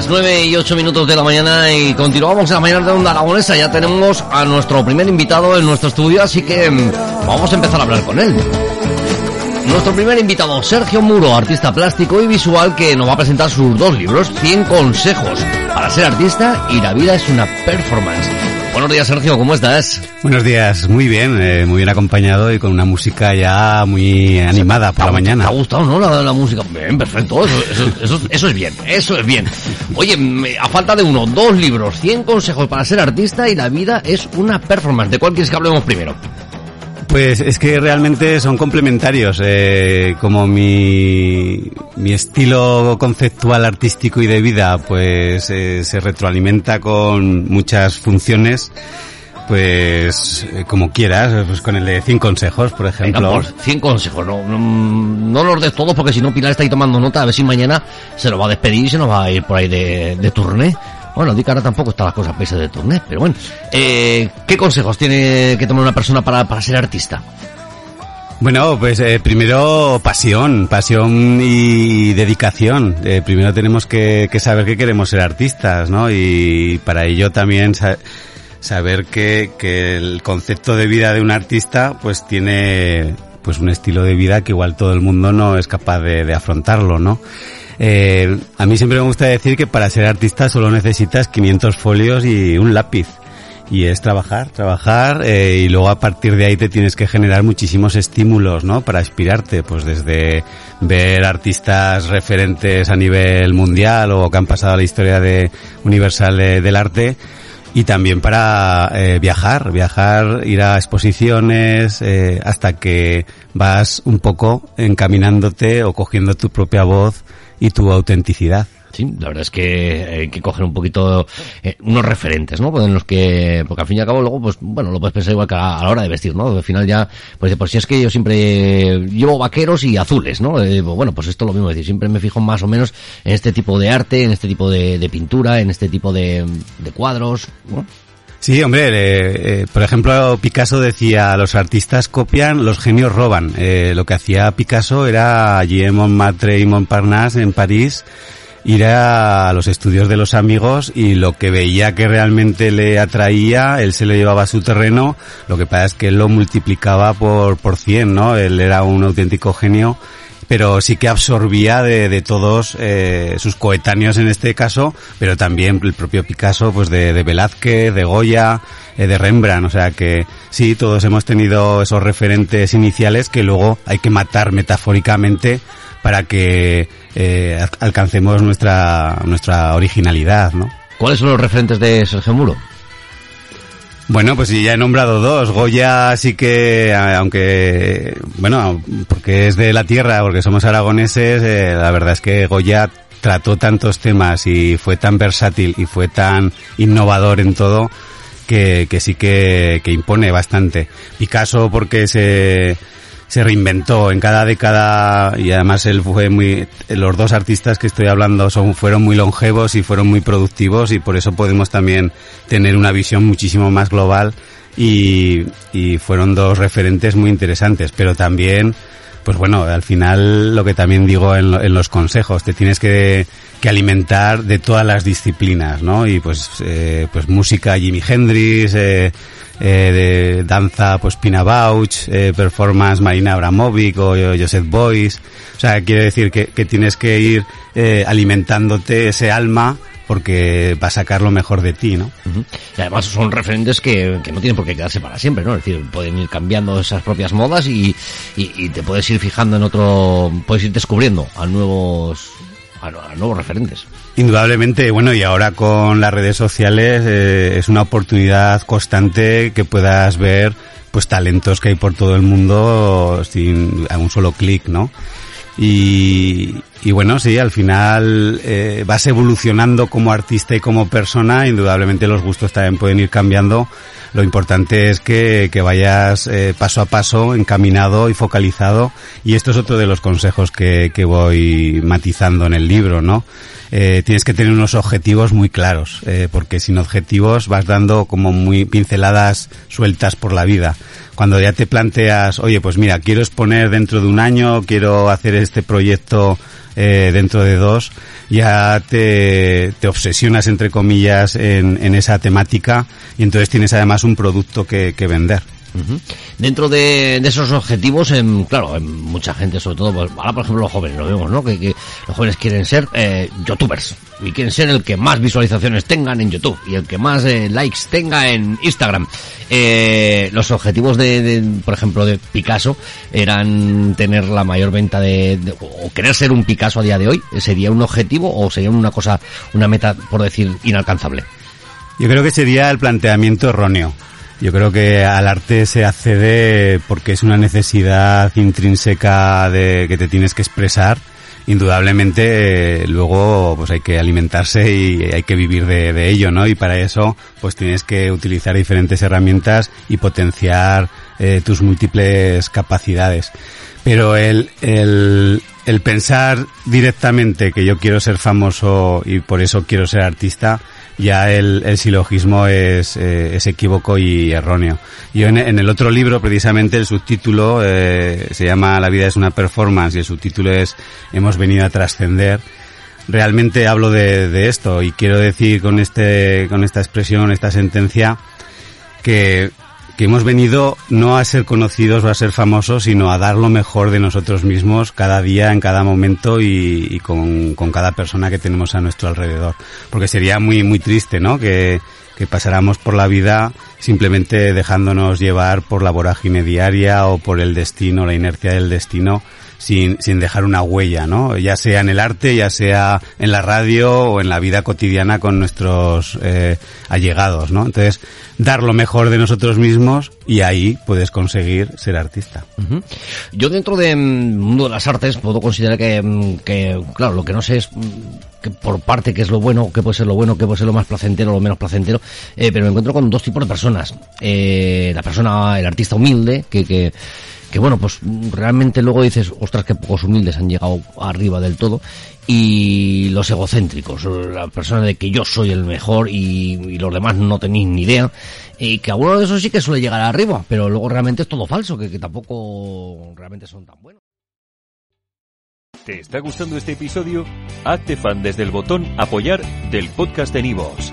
Las 9 y 8 minutos de la mañana y continuamos en la mañana de Onda Aragonesa. Ya tenemos a nuestro primer invitado en nuestro estudio, así que mm, vamos a empezar a hablar con él. Nuestro primer invitado, Sergio Muro, artista plástico y visual que nos va a presentar sus dos libros, 100 consejos para ser artista y la vida es una performance. Buenos días, Sergio, ¿cómo estás? Buenos días, muy bien, eh, muy bien acompañado y con una música ya muy animada por la mañana. ¿Te ha gustado, no, la, la música? Bien, perfecto, eso, eso, eso, eso es bien, eso es bien. Oye, a falta de uno, dos libros, 100 consejos para ser artista y la vida es una performance. ¿De cuál quieres que hablemos primero? Pues es que realmente son complementarios, eh, como mi, mi estilo conceptual artístico y de vida pues eh, se retroalimenta con muchas funciones, pues eh, como quieras, pues con el de 100 consejos, por ejemplo. Venga, pues, 100 consejos, no, no, no los des todos porque si no Pilar está ahí tomando nota, a ver si mañana se lo va a despedir y se nos va a ir por ahí de, de turné. Bueno, di que ahora tampoco está la cosa pese de turné, pero bueno. Eh, ¿Qué consejos tiene que tomar una persona para, para ser artista? Bueno, pues eh, primero pasión, pasión y dedicación. Eh, primero tenemos que, saber que queremos ser artistas, ¿no? Y para ello también sa- saber que, que el concepto de vida de un artista pues tiene pues un estilo de vida que igual todo el mundo no es capaz de afrontarlo, ¿no? Eh, a mí siempre me gusta decir que para ser artista solo necesitas 500 folios y un lápiz y es trabajar, trabajar eh, y luego a partir de ahí te tienes que generar muchísimos estímulos, ¿no? Para inspirarte, pues desde ver artistas referentes a nivel mundial o que han pasado a la historia de universal de- del arte y también para eh, viajar, viajar, ir a exposiciones eh, hasta que vas un poco encaminándote o cogiendo tu propia voz y tu autenticidad. Sí, la verdad es que hay que coger un poquito eh, unos referentes, ¿no? Pues en los que, porque al fin y al cabo luego, pues bueno, lo puedes pensar igual que a, la hora de vestir, ¿no? Al final ya, pues por si es que yo siempre llevo vaqueros y azules, ¿no? Eh, pues, bueno, pues esto es lo mismo, es decir, siempre me fijo más o menos en este tipo de arte, en este tipo de, de pintura, en este tipo de, de cuadros, ¿no? Sí, hombre, eh, eh, por ejemplo, Picasso decía, los artistas copian, los genios roban. Eh, lo que hacía Picasso era allí en Montmartre y Montparnasse, en París, ir a los estudios de los amigos y lo que veía que realmente le atraía, él se lo llevaba a su terreno, lo que pasa es que él lo multiplicaba por, por 100, ¿no? Él era un auténtico genio pero sí que absorbía de, de todos eh, sus coetáneos en este caso, pero también el propio Picasso, pues de, de Velázquez, de Goya, eh, de Rembrandt, o sea que sí, todos hemos tenido esos referentes iniciales que luego hay que matar metafóricamente para que eh, al- alcancemos nuestra, nuestra originalidad, ¿no? ¿Cuáles son los referentes de Sergio Muro? Bueno, pues ya he nombrado dos. Goya sí que, aunque, bueno, porque es de la tierra, porque somos aragoneses, eh, la verdad es que Goya trató tantos temas y fue tan versátil y fue tan innovador en todo que, que sí que, que impone bastante. Picasso porque se, se reinventó en cada década y además él fue muy los dos artistas que estoy hablando son fueron muy longevos y fueron muy productivos y por eso podemos también tener una visión muchísimo más global y, y fueron dos referentes muy interesantes pero también pues bueno al final lo que también digo en, en los consejos te tienes que que alimentar de todas las disciplinas, ¿no? Y pues, eh, pues música Jimi Hendrix, eh, eh, de danza pues Pina Bausch, eh, performance Marina Abramovic o Joseph Boyce. O sea, quiere decir que, que tienes que ir eh, alimentándote ese alma porque va a sacar lo mejor de ti, ¿no? Y además son referentes que, que no tienen por qué quedarse para siempre, ¿no? Es decir, pueden ir cambiando esas propias modas y, y, y te puedes ir fijando en otro, puedes ir descubriendo a nuevos, a, nuevos referentes. Indudablemente, bueno, y ahora con las redes sociales eh, es una oportunidad constante que puedas ver pues talentos que hay por todo el mundo sin a un solo clic, ¿no? Y, y bueno, sí, al final eh, vas evolucionando como artista y como persona, indudablemente los gustos también pueden ir cambiando. Lo importante es que, que vayas eh, paso a paso, encaminado y focalizado. Y esto es otro de los consejos que, que voy matizando en el libro, ¿no? Eh, tienes que tener unos objetivos muy claros, eh, porque sin objetivos vas dando como muy pinceladas sueltas por la vida. Cuando ya te planteas, oye, pues mira, quiero exponer dentro de un año, quiero hacer este proyecto eh, dentro de dos, ya te, te obsesionas, entre comillas, en, en, esa temática y entonces tienes además un producto que, que vender. Dentro de, esos objetivos, en, claro, en mucha gente, sobre todo, pues, ahora por ejemplo los jóvenes, lo vemos, ¿no? Que, que los jóvenes quieren ser eh, youtubers y quieren ser el que más visualizaciones tengan en YouTube y el que más eh, likes tenga en Instagram. Eh, los objetivos de, por ejemplo, de Picasso eran tener la mayor venta de, o querer ser un Picasso a día de hoy. ¿Sería un objetivo o sería una cosa, una meta, por decir, inalcanzable? Yo creo que sería el planteamiento erróneo. Yo creo que al arte se accede porque es una necesidad intrínseca de que te tienes que expresar. Indudablemente, eh, luego, pues hay que alimentarse y hay que vivir de, ello, ¿no? Y para eso, pues tienes que utilizar diferentes herramientas y potenciar eh, tus múltiples capacidades. Pero el, el, el pensar directamente que yo quiero ser famoso y por eso quiero ser artista, ya el, el silogismo es, eh, es, equívoco y erróneo. Yo en, en, el otro libro, precisamente, el subtítulo eh, se llama La vida es una performance y el subtítulo es Hemos venido a trascender. Realmente hablo de, de, esto y quiero decir con este, con esta expresión, esta sentencia, que que hemos venido no a ser conocidos o a ser famosos, sino a dar lo mejor de nosotros mismos cada día, en cada momento y, con, con, cada persona que tenemos a nuestro alrededor. Porque sería muy, muy triste, ¿no? Que, que pasáramos por la vida simplemente dejándonos llevar por la vorágine diaria o por el destino, la inercia del destino, sin, sin dejar una huella, ¿no? Ya sea en el arte, ya sea en la radio o en la vida cotidiana con nuestros eh, allegados, ¿no? Entonces, dar lo mejor de nosotros mismos y ahí puedes conseguir ser artista. Uh -huh. Yo dentro del mundo de las artes puedo considerar que, que, claro, lo que no sé es que por parte qué es lo bueno, qué puede ser lo bueno, qué puede ser lo más placentero, lo menos placentero, eh, pero me encuentro con dos tipos de personas. Eh, la persona, el artista humilde, que, que que bueno, pues realmente luego dices, ostras, que pocos humildes han llegado arriba del todo, y los egocéntricos, la persona de que yo soy el mejor y, los demás no tenéis ni idea, y que alguno de esos sí que suele llegar arriba, pero luego realmente es todo falso, que, que tampoco realmente son tan buenos. ¿Te está gustando este episodio? Hazte fan desde el botón apoyar del podcast de Nivos.